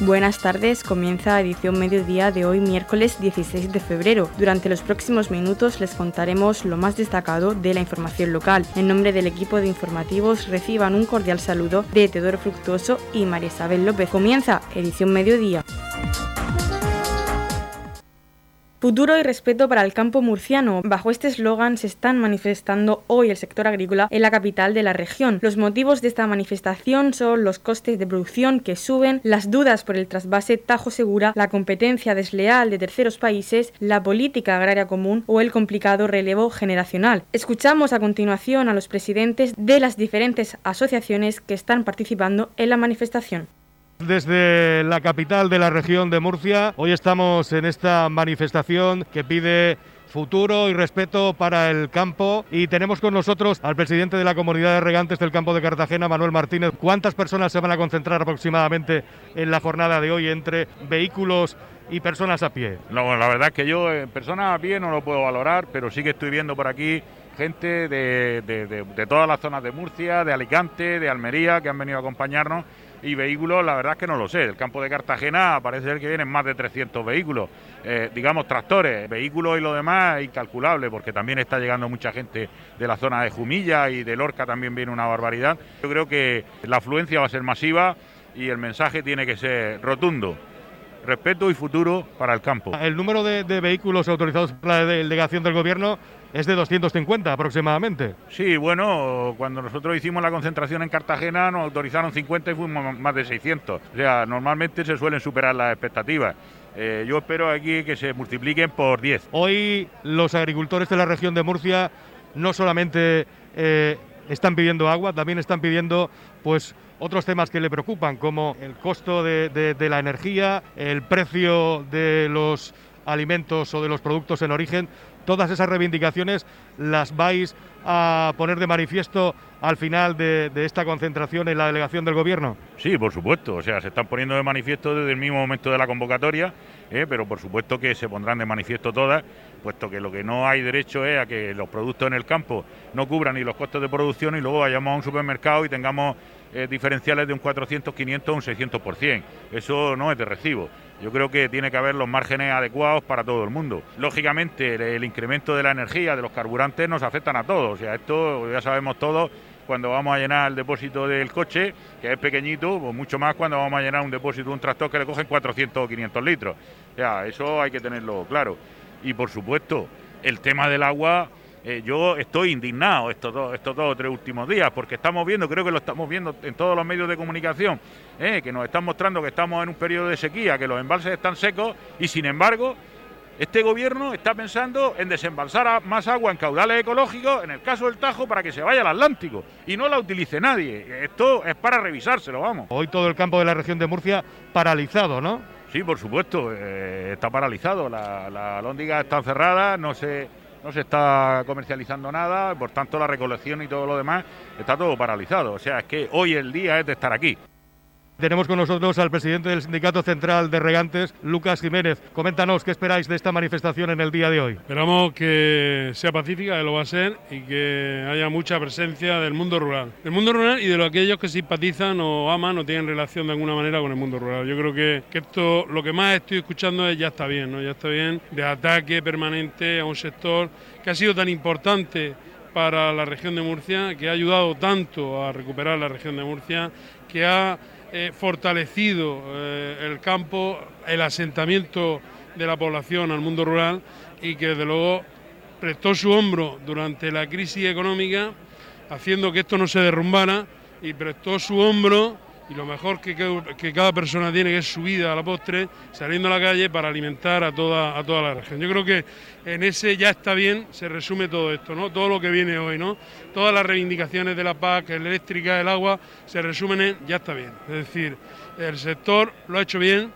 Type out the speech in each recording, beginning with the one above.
Buenas tardes, comienza edición mediodía de hoy miércoles 16 de febrero. Durante los próximos minutos les contaremos lo más destacado de la información local. En nombre del equipo de informativos reciban un cordial saludo de Teodoro Fructuoso y María Isabel López. Comienza edición mediodía. Futuro y respeto para el campo murciano. Bajo este eslogan se están manifestando hoy el sector agrícola en la capital de la región. Los motivos de esta manifestación son los costes de producción que suben, las dudas por el trasvase Tajo Segura, la competencia desleal de terceros países, la política agraria común o el complicado relevo generacional. Escuchamos a continuación a los presidentes de las diferentes asociaciones que están participando en la manifestación. Desde la capital de la región de Murcia, hoy estamos en esta manifestación que pide futuro y respeto para el campo y tenemos con nosotros al presidente de la comunidad de regantes del campo de Cartagena, Manuel Martínez. ¿Cuántas personas se van a concentrar aproximadamente en la jornada de hoy entre vehículos y personas a pie? No, la verdad es que yo en personas a pie no lo puedo valorar, pero sí que estoy viendo por aquí gente de, de todas las zonas de Murcia, de Alicante, de Almería, que han venido a acompañarnos y vehículos, la verdad es que no lo sé. El campo de Cartagena parece ser que vienen más de 300 vehículos, eh, digamos tractores, vehículos y lo demás incalculable, porque también está llegando mucha gente de la zona de Jumilla y de Lorca también viene una barbaridad. Yo creo que la afluencia va a ser masiva y el mensaje tiene que ser rotundo respeto y futuro para el campo. El número de, vehículos autorizados por la delegación del gobierno es de 250 aproximadamente. Sí, bueno, cuando nosotros hicimos la concentración en Cartagena nos autorizaron 50 y fuimos más de 600. O sea, normalmente se suelen superar las expectativas. Eh, yo espero aquí que se multipliquen por 10. Hoy los agricultores de la región de Murcia no solamente eh, están pidiendo agua, también están pidiendo pues otros temas que le preocupan, como el costo de, la energía, el precio de los alimentos o de los productos en origen, todas esas reivindicaciones las vais a poner de manifiesto al final de, esta concentración en la delegación del gobierno? Sí, por supuesto. O sea, se están poniendo de manifiesto desde el mismo momento de la convocatoria, ¿eh? pero por supuesto que se pondrán de manifiesto todas, puesto que lo que no hay derecho es a que los productos en el campo no cubran ni los costos de producción y luego vayamos a un supermercado y tengamos eh, diferenciales de un 400, 500 un 600%. Eso no es de recibo. Yo creo que tiene que haber los márgenes adecuados para todo el mundo. Lógicamente, el, incremento de la energía, de los carburantes, nos afectan a todos. O sea, esto ya sabemos todos cuando vamos a llenar el depósito del coche, que es pequeñito, o mucho más cuando vamos a llenar un depósito de un tractor que le cogen 400 o 500 litros. O eso hay que tenerlo claro. Y por supuesto, el tema del agua eh, yo estoy indignado estos dos, estos dos o tres últimos días, porque estamos viendo, creo que lo estamos viendo en todos los medios de comunicación, eh, que nos están mostrando que estamos en un periodo de sequía, que los embalses están secos y sin embargo este gobierno está pensando en desembalsar más agua en caudales ecológicos, en el caso del Tajo, para que se vaya al Atlántico y no la utilice nadie. Esto es para revisárselo, vamos. Hoy todo el campo de la región de Murcia paralizado, ¿no? Sí, por supuesto, eh, está paralizado. La, la lóndiga está cerrada, no se no se está comercializando nada, por tanto la recolección y todo lo demás está todo paralizado. O sea, es que hoy el día es de estar aquí. Tenemos con nosotros al presidente del Sindicato Central de Regantes, Lucas Jiménez. Coméntanos qué esperáis de esta manifestación en el día de hoy. Esperamos que sea pacífica, que lo va a ser, y que haya mucha presencia del mundo rural. Del mundo rural y de aquellos que simpatizan o aman o tienen relación de alguna manera con el mundo rural. Yo creo que, esto, lo que más estoy escuchando es ya está bien, ¿no? Ya está bien de ataque permanente a un sector que ha sido tan importante para la región de Murcia, que ha ayudado tanto a recuperar la región de Murcia, que ha eh, fortalecido eh, el campo, el asentamiento de la población al mundo rural y que desde luego prestó su hombro durante la crisis económica, haciendo que esto no se derrumbara y prestó su hombro y lo mejor que, cada persona tiene, que es su vida a la postre, saliendo a la calle para alimentar a toda, a toda la región. Yo creo que en ese ya está bien, se resume todo esto, ¿no? Todo lo que viene hoy, ¿no? Todas las reivindicaciones de la PAC, eléctrica, el agua, se resumen en ya está bien. Es decir, el sector lo ha hecho bien,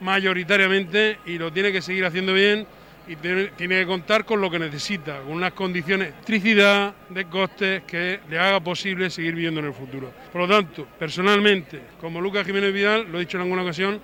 mayoritariamente, y lo tiene que seguir haciendo bien y tiene, que contar con lo que necesita, con unas condiciones de electricidad, de costes que le haga posible seguir viviendo en el futuro. Por lo tanto, personalmente, como Lucas Jiménez Vidal, lo he dicho en alguna ocasión,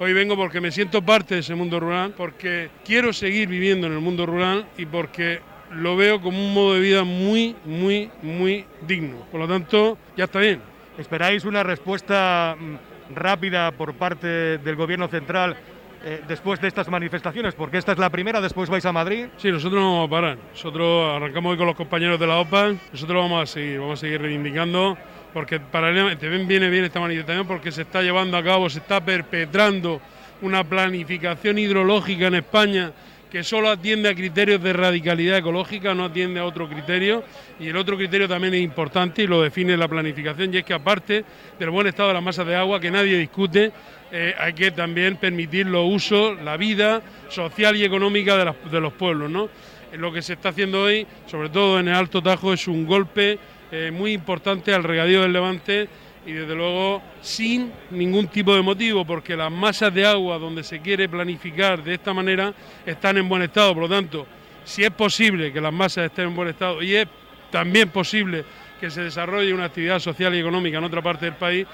hoy vengo porque me siento parte de ese mundo rural, porque quiero seguir viviendo en el mundo rural y porque lo veo como un modo de vida muy, muy, muy digno. Por lo tanto, ya está bien. ¿Esperáis una respuesta mm, rápida por parte del Gobierno central eh, después de estas manifestaciones? Porque esta es la primera, después vais a Madrid. Sí, nosotros no vamos a parar. Nosotros arrancamos hoy con los compañeros de la OPA, nosotros vamos a seguir, vamos a seguir reivindicando, porque paralelamente viene bien esta manifestación porque se está llevando a cabo, se está perpetrando una planificación hidrológica en España que solo atiende a criterios de radicalidad ecológica, no atiende a otro criterio. Y el otro criterio también es importante y lo define la planificación, y es que aparte del buen estado de las masas de agua, que nadie discute, eh, hay que también permitir los usos, la vida social y económica de, los pueblos. ¿no? Lo que se está haciendo hoy, sobre todo en el Alto Tajo, es un golpe eh, muy importante al regadío del Levante y desde luego sin ningún tipo de motivo, porque las masas de agua donde se quiere planificar de esta manera están en buen estado. Por lo tanto, si es posible que las masas estén en buen estado y es también posible que se desarrolle una actividad social y económica en otra parte del país,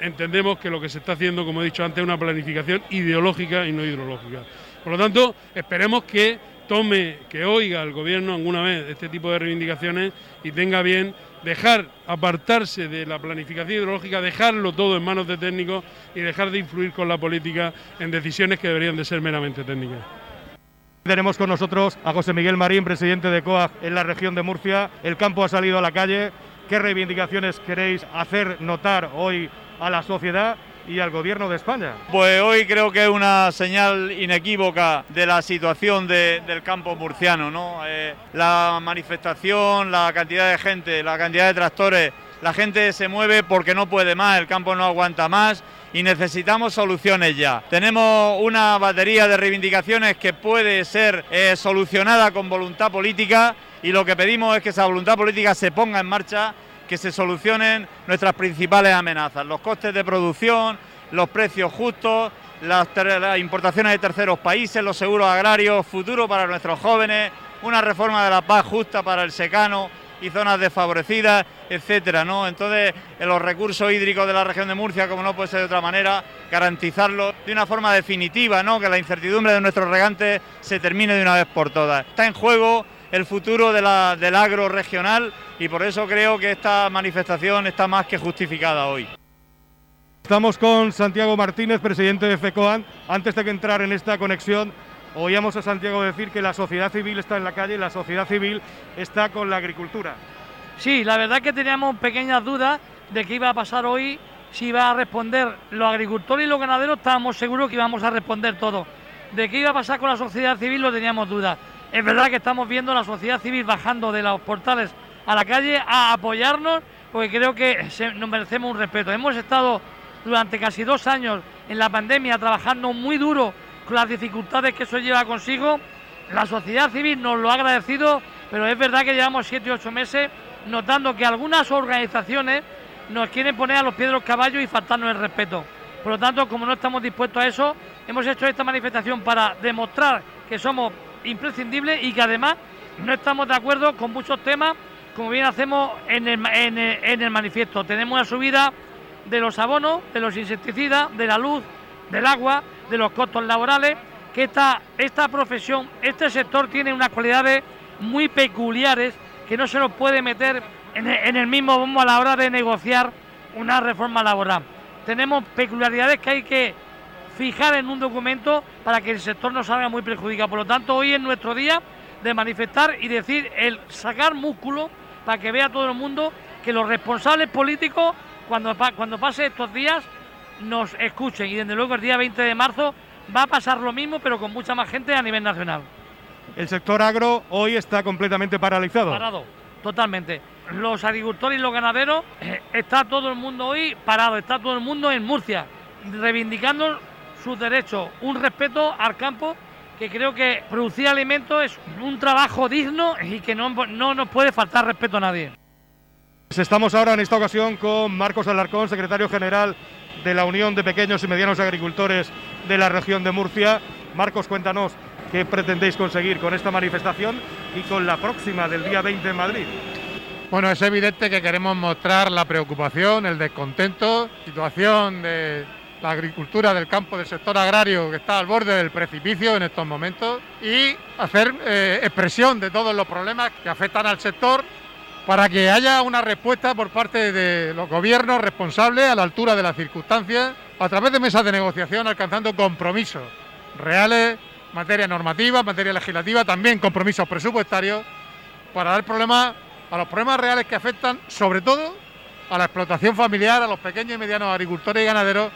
entendemos que lo que se está haciendo, como he dicho antes, es una planificación ideológica y no hidrológica. Por lo tanto, esperemos que tome, que oiga el Gobierno alguna vez este tipo de reivindicaciones y tenga bien dejar apartarse de la planificación hidrológica, dejarlo todo en manos de técnicos y dejar de influir con la política en decisiones que deberían de ser meramente técnicas. Tenemos con nosotros a José Miguel Marín, presidente de COAG en la región de Murcia. El campo ha salido a la calle. ¿Qué reivindicaciones queréis hacer notar hoy a la sociedad y al gobierno de España. Pues hoy creo que es una señal inequívoca de la situación del campo murciano, ¿no? Eh, la manifestación, la cantidad de gente, la cantidad de tractores, la gente se mueve porque no puede más, el campo no aguanta más y necesitamos soluciones ya. Tenemos una batería de reivindicaciones que puede ser eh, solucionada con voluntad política y lo que pedimos es que esa voluntad política se ponga en marcha que se solucionen nuestras principales amenazas, los costes de producción, los precios justos, las, importaciones de terceros países, los seguros agrarios, futuro para nuestros jóvenes, una reforma de la paz justa para el secano y zonas desfavorecidas, etcétera, ¿no? Entonces, en los recursos hídricos de la región de Murcia, como no puede ser de otra manera, garantizarlo de una forma definitiva, ¿no? Que la incertidumbre de nuestros regantes se termine de una vez por todas. Está en juego el futuro de del agro regional y por eso creo que esta manifestación está más que justificada hoy. Estamos con Santiago Martínez, presidente de FECOAN. Antes de que entrar en esta conexión, oíamos a Santiago decir que la sociedad civil está en la calle y la sociedad civil está con la agricultura. Sí, la verdad que teníamos pequeñas dudas de qué iba a pasar hoy, si iba a responder los agricultores y los ganaderos, estábamos seguros que íbamos a responder todo. De qué iba a pasar con la sociedad civil, lo teníamos dudas. Es verdad que estamos viendo a la sociedad civil bajando de los portales a la calle a apoyarnos, porque creo que nos merecemos un respeto. Hemos estado durante casi dos años en la pandemia trabajando muy duro con las dificultades que eso lleva consigo. La sociedad civil nos lo ha agradecido, pero es verdad que llevamos siete u ocho meses notando que algunas organizaciones nos quieren poner a los los caballos y faltarnos el respeto. Por lo tanto, como no estamos dispuestos a eso, hemos hecho esta manifestación para demostrar que somos imprescindible y que además no estamos de acuerdo con muchos temas, como bien hacemos en el, en el, manifiesto. Tenemos una subida de los abonos, de los insecticidas, de la luz, del agua, de los costos laborales, que esta, esta profesión, este sector tiene unas cualidades muy peculiares que no se nos puede meter en el, mismo bombo a la hora de negociar una reforma laboral. Tenemos peculiaridades que hay que fijar en un documento para que el sector no salga muy perjudicado. Por lo tanto, hoy es nuestro día de manifestar y decir, el sacar músculo para que vea todo el mundo que los responsables políticos, cuando, cuando pase estos días, nos escuchen. Y desde luego el día 20 de marzo va a pasar lo mismo, pero con mucha más gente a nivel nacional. El sector agro hoy está completamente paralizado. Parado, totalmente. Los agricultores y los ganaderos, eh, está todo el mundo hoy parado, está todo el mundo en Murcia, reivindicando sus derechos, un respeto al campo que creo que producir alimentos es un trabajo digno y que no, no nos puede faltar respeto a nadie. Pues estamos ahora en esta ocasión con Marcos Alarcón, secretario general de la Unión de Pequeños y Medianos Agricultores de la región de Murcia. Marcos, cuéntanos qué pretendéis conseguir con esta manifestación y con la próxima del día 20 en Madrid. Bueno, es evidente que queremos mostrar la preocupación, el descontento, situación de la agricultura del campo del sector agrario que está al borde del precipicio en estos momentos y hacer eh, expresión de todos los problemas que afectan al sector para que haya una respuesta por parte de los gobiernos responsables a la altura de las circunstancias a través de mesas de negociación alcanzando compromisos reales, materia normativa, materia legislativa, también compromisos presupuestarios para dar problemas a los problemas reales que afectan sobre todo a la explotación familiar, a los pequeños y medianos agricultores y ganaderos,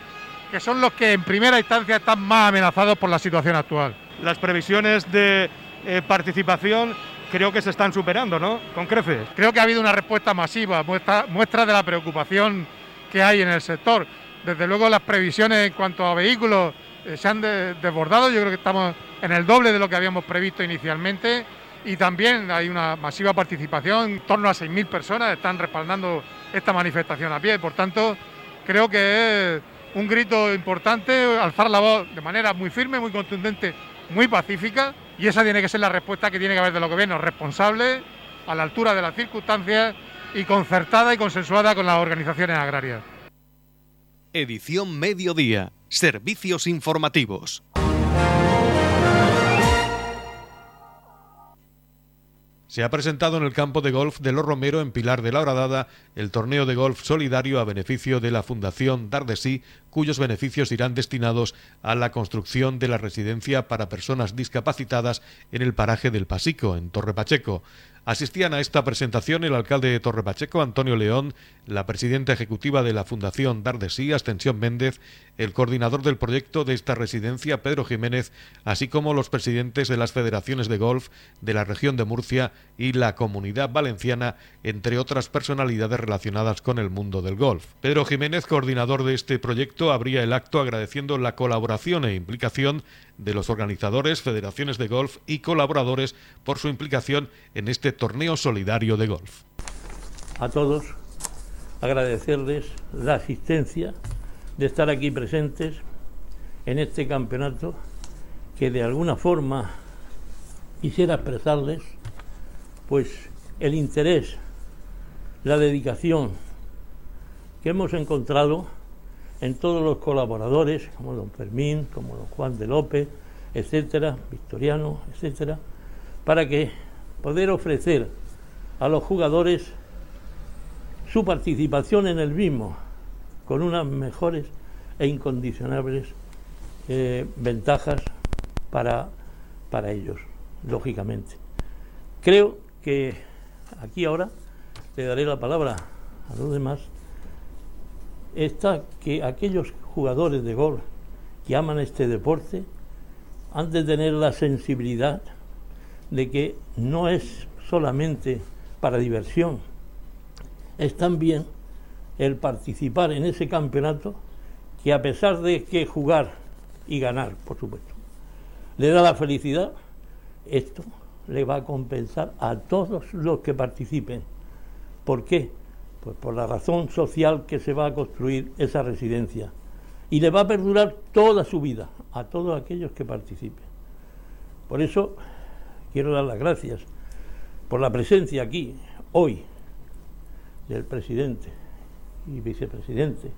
que son los que en primera instancia están más amenazados por la situación actual. Las previsiones de eh, participación creo que se están superando, ¿no? Con creces. Creo que ha habido una respuesta masiva, muestra, de la preocupación que hay en el sector. Desde luego las previsiones en cuanto a vehículos eh, se han desbordado, yo creo que estamos en el doble de lo que habíamos previsto inicialmente y también hay una masiva participación, en torno a 6.000 personas están respaldando esta manifestación a pie, por tanto creo que es un grito importante, alzar la voz de manera muy firme, muy contundente, muy pacífica y esa tiene que ser la respuesta que tiene que haber de los gobiernos responsables, a la altura de las circunstancias y concertada y consensuada con las organizaciones agrarias. Edición Mediodía. Servicios informativos. Se ha presentado en el campo de golf de Los Romero en Pilar de la Horadada el torneo de golf solidario a beneficio de la Fundación Dardesí, cuyos beneficios irán destinados a la construcción de la residencia para personas discapacitadas en el paraje del Pasico, en Torre Pacheco. Asistían a esta presentación el alcalde de Torrepacheco, Antonio León, la presidenta ejecutiva de la Fundación Dardesí, Ascensión Méndez, el coordinador del proyecto de esta residencia, Pedro Jiménez, así como los presidentes de las federaciones de golf de la región de Murcia y la Comunidad Valenciana, entre otras personalidades relacionadas con el mundo del golf. Pedro Jiménez, coordinador de este proyecto, abría el acto agradeciendo la colaboración e implicación de los organizadores, federaciones de golf y colaboradores por su implicación en este torneo solidario de golf. A todos agradecerles la asistencia de estar aquí presentes en este campeonato que de alguna forma quisiera expresarles pues el interés, la dedicación que hemos encontrado en todos los colaboradores, como don Fermín, como don Juan de López, etcétera, Victoriano, etcétera, para que poder ofrecer a los jugadores su participación en el mismo con unas mejores e incondicionables eh, ventajas para, para ellos, lógicamente. Creo que aquí ahora le daré la palabra a los demás está que aquellos jugadores de golf que aman este deporte han de tener la sensibilidad de que no es solamente para diversión, es también el participar en ese campeonato que a pesar de que jugar y ganar, por supuesto, le da la felicidad, esto le va a compensar a todos los que participen. ¿Por qué? Pues por la razón social que se va a construir esa residencia. Y le va a perdurar toda su vida a todos aquellos que participen. Por eso quiero dar las gracias por la presencia aquí, hoy, del presidente y vicepresidente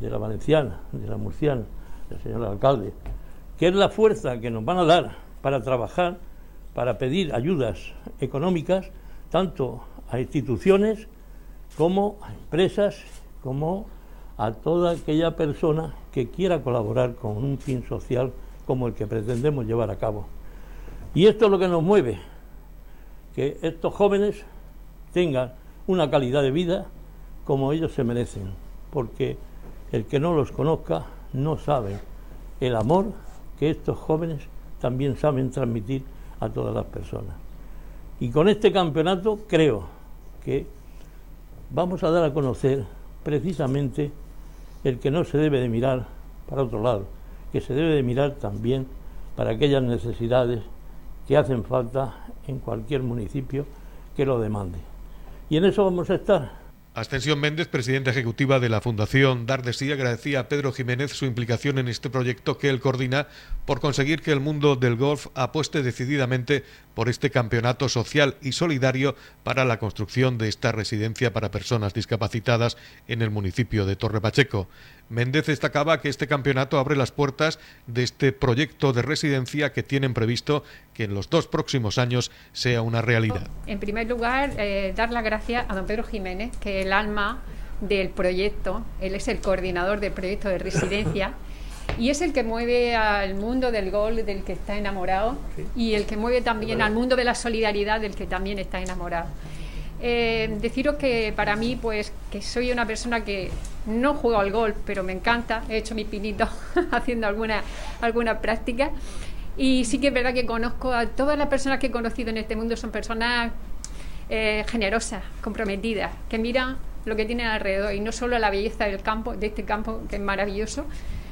de la Valenciana, de la Murciana, del señor alcalde, que es la fuerza que nos van a dar para trabajar, para pedir ayudas económicas, tanto a instituciones como a empresas, como a toda aquella persona que quiera colaborar con un fin social como el que pretendemos llevar a cabo. Y esto es lo que nos mueve, que estos jóvenes tengan una calidad de vida como ellos se merecen, porque el que no los conozca no sabe el amor que estos jóvenes también saben transmitir a todas las personas. Y con este campeonato creo que vamos a dar a conocer precisamente el que no se debe de mirar para otro lado, que se debe de mirar también para aquellas necesidades que hacen falta en cualquier municipio que lo demande. Y en eso vamos a estar Ascensión Méndez, presidenta ejecutiva de la Fundación Dardesí, agradecía a Pedro Jiménez su implicación en este proyecto que él coordina por conseguir que el mundo del golf apueste decididamente por este campeonato social y solidario para la construcción de esta residencia para personas discapacitadas en el municipio de Torre Pacheco. Méndez destacaba que este campeonato abre las puertas de este proyecto de residencia que tienen previsto que en los dos próximos años sea una realidad. En primer lugar, eh, dar las gracias a don Pedro Jiménez, que es el alma del proyecto, él es el coordinador del proyecto de residencia y es el que mueve al mundo del gol del que está enamorado y el que mueve también al mundo de la solidaridad del que también está enamorado. Eh, deciros que para mí, pues, que soy una persona que no juego al golf, pero me encanta, he hecho mi pinito haciendo alguna, alguna práctica. Y sí que es verdad que conozco a todas las personas que he conocido en este mundo, son personas eh, generosas, comprometidas, que miran lo que tienen alrededor y no solo la belleza del campo, de este campo que es maravilloso,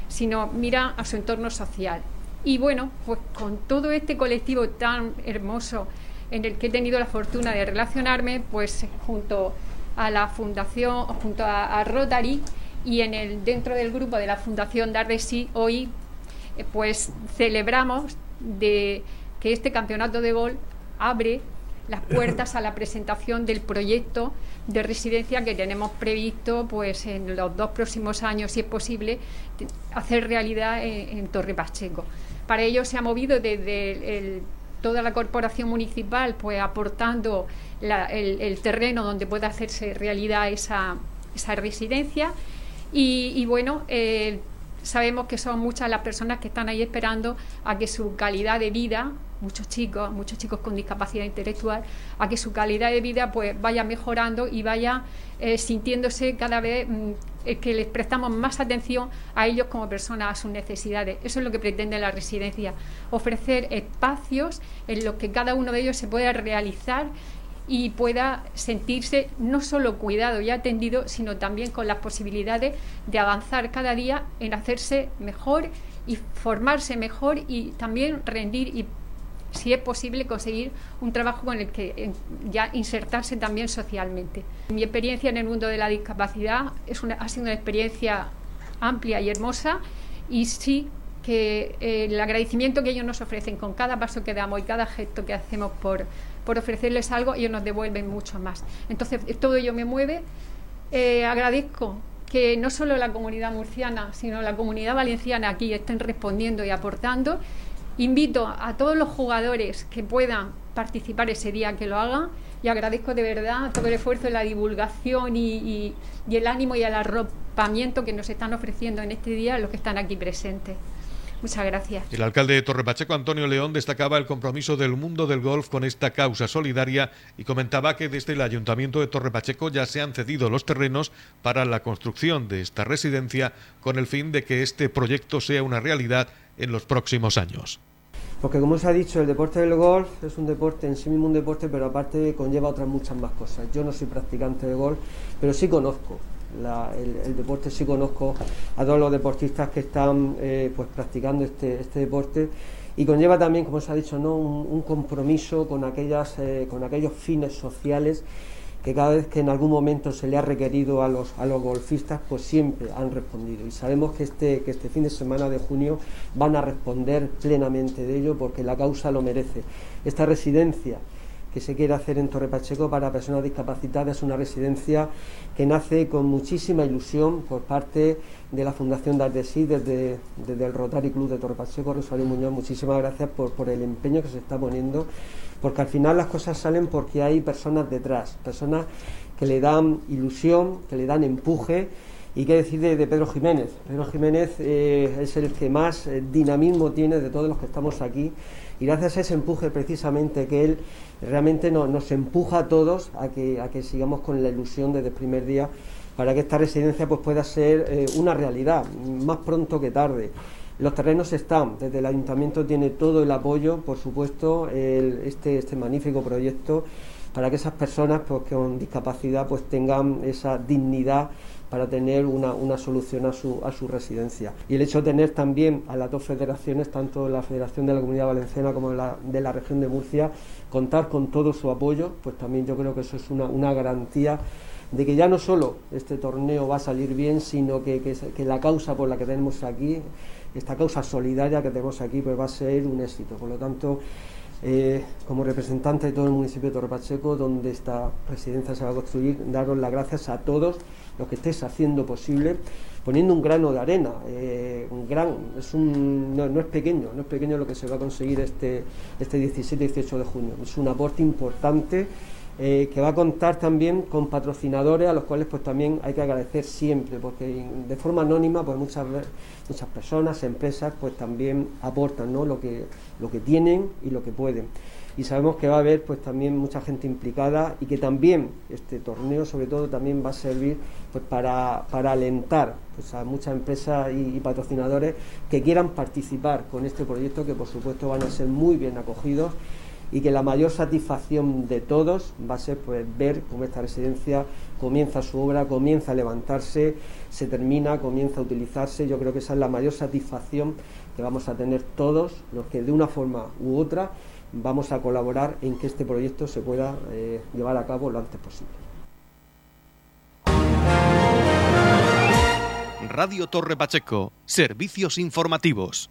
sino mira a su entorno social. Y bueno, pues con todo este colectivo tan hermoso en el que he tenido la fortuna de relacionarme, pues junto a la fundación, junto a, Rotary y en el dentro del grupo de la Fundación Dardesí, hoy eh, pues celebramos de que este campeonato de gol abre las puertas a la presentación del proyecto de residencia que tenemos previsto pues en los dos próximos años, si es posible, hacer realidad en, Torre Pacheco. Para ello se ha movido desde toda la corporación municipal, pues aportando el, terreno donde pueda hacerse realidad esa, residencia. Y, bueno, eh, sabemos que son muchas las personas que están ahí esperando a que su calidad de vida muchos chicos, muchos chicos con discapacidad intelectual, a que su calidad de vida pues vaya mejorando y vaya eh, sintiéndose cada vez mm, eh, que les prestamos más atención a ellos como personas, a sus necesidades. Eso es lo que pretende la residencia, ofrecer espacios en los que cada uno de ellos se pueda realizar y pueda sentirse no solo cuidado y atendido, sino también con las posibilidades de avanzar cada día en hacerse mejor y formarse mejor y también rendir y si es posible conseguir un trabajo con el que ya insertarse también socialmente. Mi experiencia en el mundo de la discapacidad es ha sido una experiencia amplia y hermosa y sí que eh, el agradecimiento que ellos nos ofrecen con cada paso que damos y cada gesto que hacemos por, por ofrecerles algo, ellos nos devuelven mucho más. Entonces, todo ello me mueve. Eh, agradezco que no solo la comunidad murciana, sino la comunidad valenciana aquí estén respondiendo y aportando Invito a todos los jugadores que puedan participar ese día que lo hagan y agradezco de verdad todo el esfuerzo de la divulgación y, el ánimo y el arropamiento que nos están ofreciendo en este día los que están aquí presentes. Muchas gracias. El alcalde de Torre Pacheco, Antonio León, destacaba el compromiso del mundo del golf con esta causa solidaria y comentaba que desde el Ayuntamiento de Torre Pacheco ya se han cedido los terrenos para la construcción de esta residencia con el fin de que este proyecto sea una realidad en los próximos años. Porque como se ha dicho, el deporte del golf es un deporte en sí mismo un deporte, pero aparte conlleva otras muchas más cosas. Yo no soy practicante de golf, pero sí conozco el, deporte, sí conozco a todos los deportistas que están eh, pues practicando este, este deporte y conlleva también, como se ha dicho, ¿no? un, compromiso con, aquellas, eh, con aquellos fines sociales que cada vez que en algún momento se le ha requerido a los, a los golfistas, pues siempre han respondido. Y sabemos que este, que este fin de semana de junio van a responder plenamente de ello porque la causa lo merece. Esta residencia que se quiere hacer en Torre Pacheco para personas discapacitadas es una residencia que nace con muchísima ilusión por parte de la Fundación Dardesí, desde, desde el Rotary Club de Torre Pacheco, Rosario Muñoz, muchísimas gracias por, por el empeño que se está poniendo porque al final las cosas salen porque hay personas detrás, personas que le dan ilusión, que le dan empuje. ¿Y qué decir de, Pedro Jiménez? Pedro Jiménez eh, es el que más eh, dinamismo tiene de todos los que estamos aquí y gracias a ese empuje precisamente que él realmente nos empuja a todos a que, a que sigamos con la ilusión desde el primer día para que esta residencia pues, pueda ser eh, una realidad, más pronto que tarde. Los terrenos están, desde el ayuntamiento tiene todo el apoyo, por supuesto, este, este magnífico proyecto para que esas personas pues, con discapacidad pues, tengan esa dignidad para tener una, solución a su, a su residencia. Y el hecho de tener también a las dos federaciones, tanto la Federación de la Comunidad Valenciana como la de la región de Murcia, contar con todo su apoyo, pues también yo creo que eso es una, una garantía de que ya no solo este torneo va a salir bien, sino que, que, que la causa por la que tenemos aquí esta causa solidaria que tenemos aquí pues va a ser un éxito. Por lo tanto, eh, como representante de todo el municipio de Torre Pacheco, donde esta residencia se va a construir, daros las gracias a todos los que estéis haciendo posible, poniendo un grano de arena. Eh, un gran, es un, no, es pequeño, no es pequeño lo que se va a conseguir este, este 17 y 18 de junio. Es un aporte importante eh, que va a contar también con patrocinadores a los cuales pues también hay que agradecer siempre, porque de forma anónima pues muchas muchas personas, empresas pues también aportan ¿no? lo, que, lo que tienen y lo que pueden. Y sabemos que va a haber pues también mucha gente implicada y que también este torneo sobre todo también va a servir pues para, para alentar pues, a muchas empresas y, y patrocinadores que quieran participar con este proyecto que por supuesto van a ser muy bien acogidos y que la mayor satisfacción de todos va a ser pues, ver cómo esta residencia comienza su obra, comienza a levantarse, se termina, comienza a utilizarse. Yo creo que esa es la mayor satisfacción que vamos a tener todos los que de una forma u otra vamos a colaborar en que este proyecto se pueda eh, llevar a cabo lo antes posible. Radio Torre Pacheco, servicios informativos.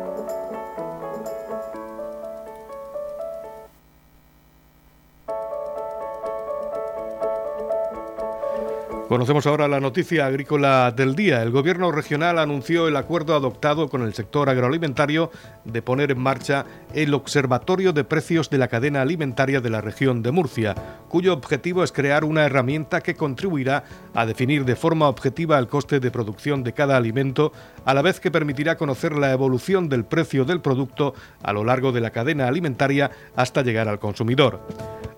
Conocemos ahora la noticia agrícola del día. El gobierno regional anunció el acuerdo adoptado con el sector agroalimentario de poner en marcha el Observatorio de Precios de la Cadena Alimentaria de la región de Murcia, cuyo objetivo es crear una herramienta que contribuirá a definir de forma objetiva el coste de producción de cada alimento, a la vez que permitirá conocer la evolución del precio del producto a lo largo de la cadena alimentaria hasta llegar al consumidor.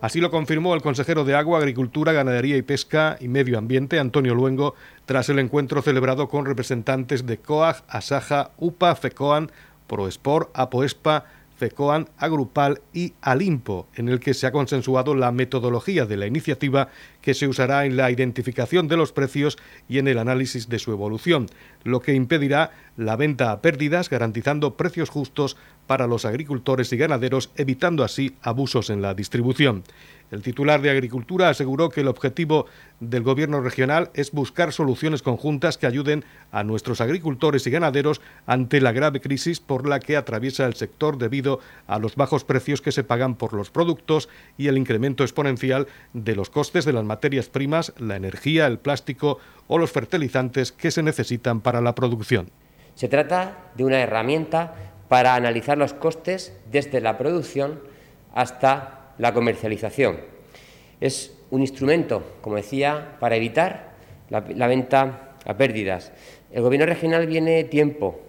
Así lo confirmó el consejero de Agua, Agricultura, Ganadería y Pesca y Medio Ambiente, Antonio Luengo, tras el encuentro celebrado con representantes de COAG, ASAJA, UPA, FECOAN, ProEsport, APOESPA, FECOAN, Agrupal y Alimpo, en el que se ha consensuado la metodología de la iniciativa que se usará en la identificación de los precios y en el análisis de su evolución, lo que impedirá la venta a pérdidas, garantizando precios justos para los agricultores y ganaderos, evitando así abusos en la distribución. El titular de Agricultura aseguró que el objetivo del Gobierno regional es buscar soluciones conjuntas que ayuden a nuestros agricultores y ganaderos ante la grave crisis por la que atraviesa el sector debido a los bajos precios que se pagan por los productos y el incremento exponencial de los costes de las materias primas, la energía, el plástico o los fertilizantes que se necesitan para la producción. Se trata de una herramienta para analizar los costes desde la producción hasta la comercialización. Es un instrumento, como decía, para evitar la, venta a pérdidas. El Gobierno regional viene tiempo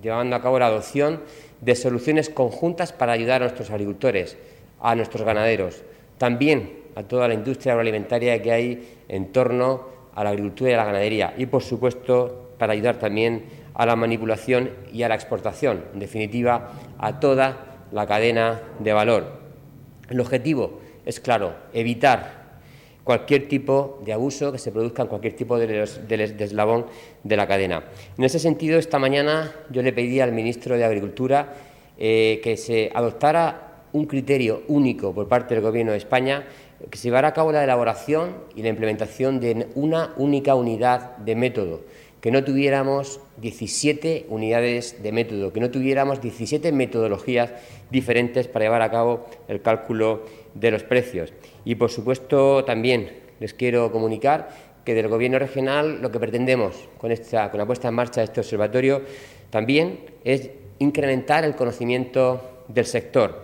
llevando a cabo la adopción de soluciones conjuntas para ayudar a nuestros agricultores, a nuestros ganaderos, también a toda la industria agroalimentaria que hay en torno a la agricultura y a la ganadería y, por supuesto, para ayudar también a la manipulación y a la exportación, en definitiva, a toda la cadena de valor. El objetivo es claro, evitar cualquier tipo de abuso que se produzca en cualquier tipo de, eslabón de la cadena. En ese sentido, esta mañana yo le pedí al ministro de Agricultura eh, que se adoptara un criterio único por parte del Gobierno de España, que se llevara a cabo la elaboración y la implementación de una única unidad de método, que no tuviéramos 17 unidades de método, que no tuviéramos 17 metodologías diferentes para llevar a cabo el cálculo de los precios. Y, por supuesto, también les quiero comunicar que del Gobierno regional lo que pretendemos con, esta, con la puesta en marcha de este observatorio también es incrementar el conocimiento del sector,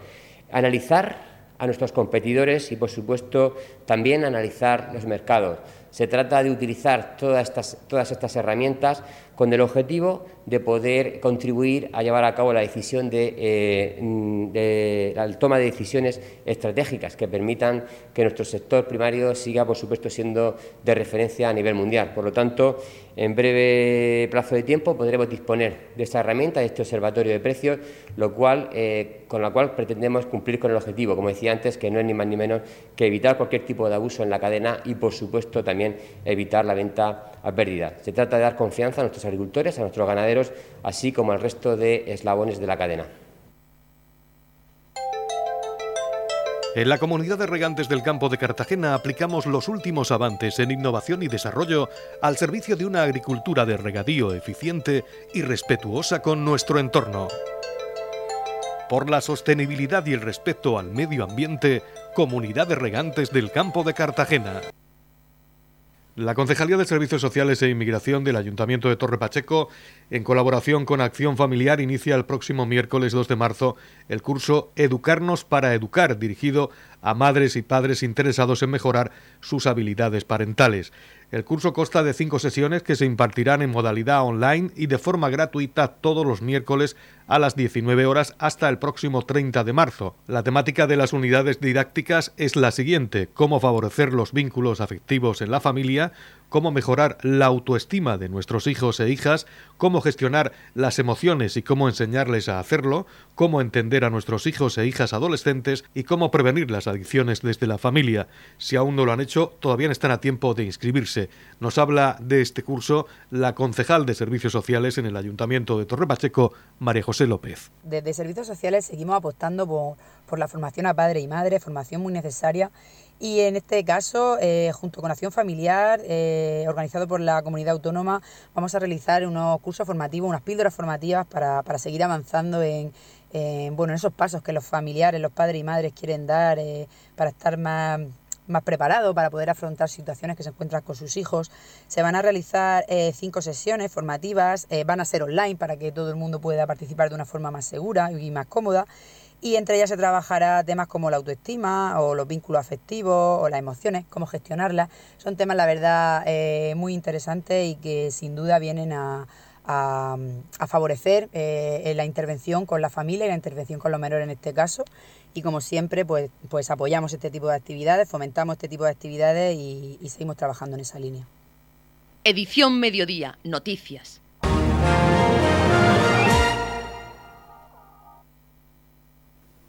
analizar a nuestros competidores y, por supuesto, también analizar los mercados. Se trata de utilizar todas estas, todas estas herramientas con el objetivo de poder contribuir a llevar a cabo la decisión de, eh, la toma de decisiones estratégicas que permitan que nuestro sector primario siga, por supuesto, siendo de referencia a nivel mundial. Por lo tanto, en breve plazo de tiempo podremos disponer de esta herramienta, de este observatorio de precios, lo cual, eh, con la cual pretendemos cumplir con el objetivo, como decía antes, que no es ni más ni menos que evitar cualquier tipo de abuso en la cadena y, por supuesto, también evitar la venta a pérdida. Se trata de dar confianza a nuestros agricultores, a nuestros ganaderos, así como al resto de eslabones de la cadena. En la comunidad de regantes del campo de Cartagena aplicamos los últimos avances en innovación y desarrollo al servicio de una agricultura de regadío eficiente y respetuosa con nuestro entorno. Por la sostenibilidad y el respeto al medio ambiente, Comunidad de Regantes del Campo de Cartagena. La Concejalía de Servicios Sociales e Inmigración del Ayuntamiento de Torre Pacheco, en colaboración con Acción Familiar, inicia el próximo miércoles 2 de marzo el curso Educarnos para Educar, dirigido a madres y padres interesados en mejorar sus habilidades parentales. El curso consta de cinco sesiones que se impartirán en modalidad online y de forma gratuita todos los miércoles a las 19 horas hasta el próximo 30 de marzo. La temática de las unidades didácticas es la siguiente, cómo favorecer los vínculos afectivos en la familia, cómo mejorar la autoestima de nuestros hijos e hijas, cómo gestionar las emociones y cómo enseñarles a hacerlo, cómo entender a nuestros hijos e hijas adolescentes y cómo prevenir las adicciones desde la familia. Si aún no lo han hecho, todavía están a tiempo de inscribirse. Nos habla de este curso la concejal de Servicios Sociales en el Ayuntamiento de Torre Pacheco, María José López. Desde Servicios Sociales seguimos apostando por, la formación a padre y madre, formación muy necesaria y en este caso, eh, junto con Acción Familiar, eh, organizado por la comunidad autónoma, vamos a realizar unos cursos formativos, unas píldoras formativas para, para seguir avanzando en, bueno, en esos pasos que los familiares, los padres y madres quieren dar eh, para estar más, más preparados para poder afrontar situaciones que se encuentran con sus hijos. Se van a realizar cinco sesiones formativas, van a ser online para que todo el mundo pueda participar de una forma más segura y más cómoda y entre ellas se trabajará temas como la autoestima o los vínculos afectivos o las emociones, cómo gestionarlas. Son temas, la verdad, eh, muy interesantes y que sin duda vienen a, favorecer eh, la intervención con la familia y la intervención con los menores en este caso. Y como siempre, pues, pues apoyamos este tipo de actividades, fomentamos este tipo de actividades y seguimos trabajando en esa línea. Edición Mediodía, Noticias.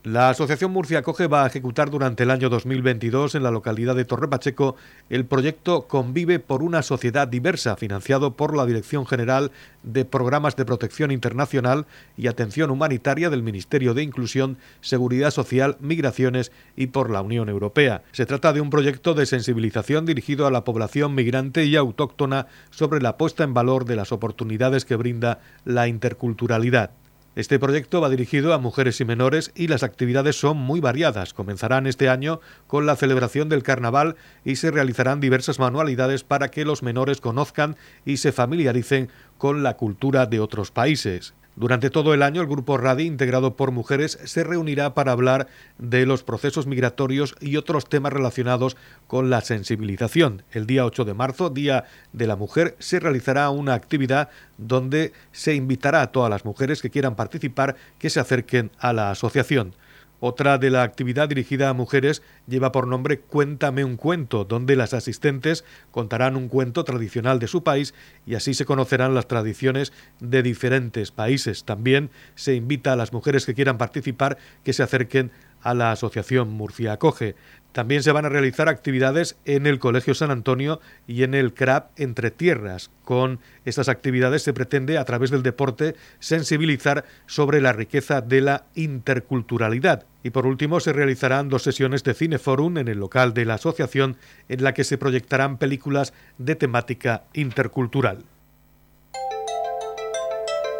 La Asociación Murcia Coge va a ejecutar durante el año 2022 en la localidad de Torre Pacheco el proyecto Convive por una sociedad diversa, financiado por la Dirección General de Programas de Protección Internacional y Atención Humanitaria del Ministerio de Inclusión, Seguridad Social, Migraciones y por la Unión Europea. Se trata de un proyecto de sensibilización dirigido a la población migrante y autóctona sobre la puesta en valor de las oportunidades que brinda la interculturalidad. Este proyecto va dirigido a mujeres y menores y las actividades son muy variadas. Comenzarán este año con la celebración del carnaval y se realizarán diversas manualidades para que los menores conozcan y se familiaricen con la cultura de otros países. Durante todo el año, el Grupo RADI, integrado por mujeres, se reunirá para hablar de los procesos migratorios y otros temas relacionados con la sensibilización. El día 8 de marzo, Día de la Mujer, se realizará una actividad donde se invitará a todas las mujeres que quieran participar que se acerquen a la asociación. Otra de la actividad dirigida a mujeres lleva por nombre Cuéntame un cuento, donde las asistentes contarán un cuento tradicional de su país y así se conocerán las tradiciones de diferentes países. También se invita a las mujeres que quieran participar que se acerquen a la Asociación Murcia Acoge. También se van a realizar actividades en el Colegio San Antonio y en el CRAP Entre Tierras. Con estas actividades se pretende, a través del deporte, sensibilizar sobre la riqueza de la interculturalidad. Y por último, se realizarán dos sesiones de Cineforum en el local de la asociación en la que se proyectarán películas de temática intercultural.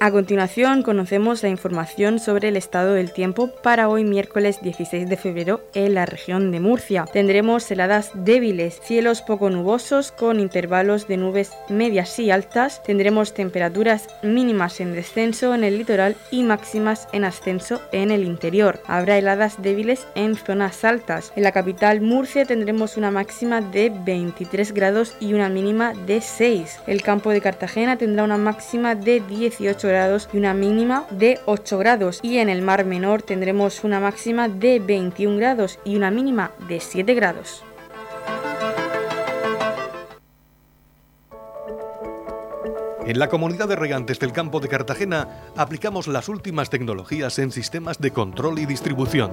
A continuación conocemos la información sobre el estado del tiempo para hoy miércoles 16 de febrero en la región de Murcia. Tendremos heladas débiles, cielos poco nubosos con intervalos de nubes medias y altas. Tendremos temperaturas mínimas en descenso en el litoral y máximas en ascenso en el interior. Habrá heladas débiles en zonas altas. En la capital Murcia tendremos una máxima de 23 grados y una mínima de 6. El campo de Cartagena tendrá una máxima de 18 18 grados y una mínima de 8 grados. Y en el Mar Menor tendremos una máxima de 21 grados y una mínima de 7 grados. En la comunidad de regantes del campo de Cartagena aplicamos las últimas tecnologías en sistemas de control y distribución,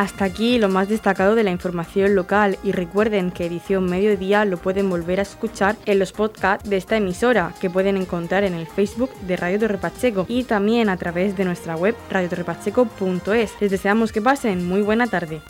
Hasta aquí lo más destacado de la información local y recuerden que edición mediodía lo pueden volver a escuchar en los podcasts de esta emisora que pueden encontrar en el Facebook de Radio Torre Pacheco y también a través de nuestra web radiotorrepacheco.es. Les deseamos que pasen muy buena tarde.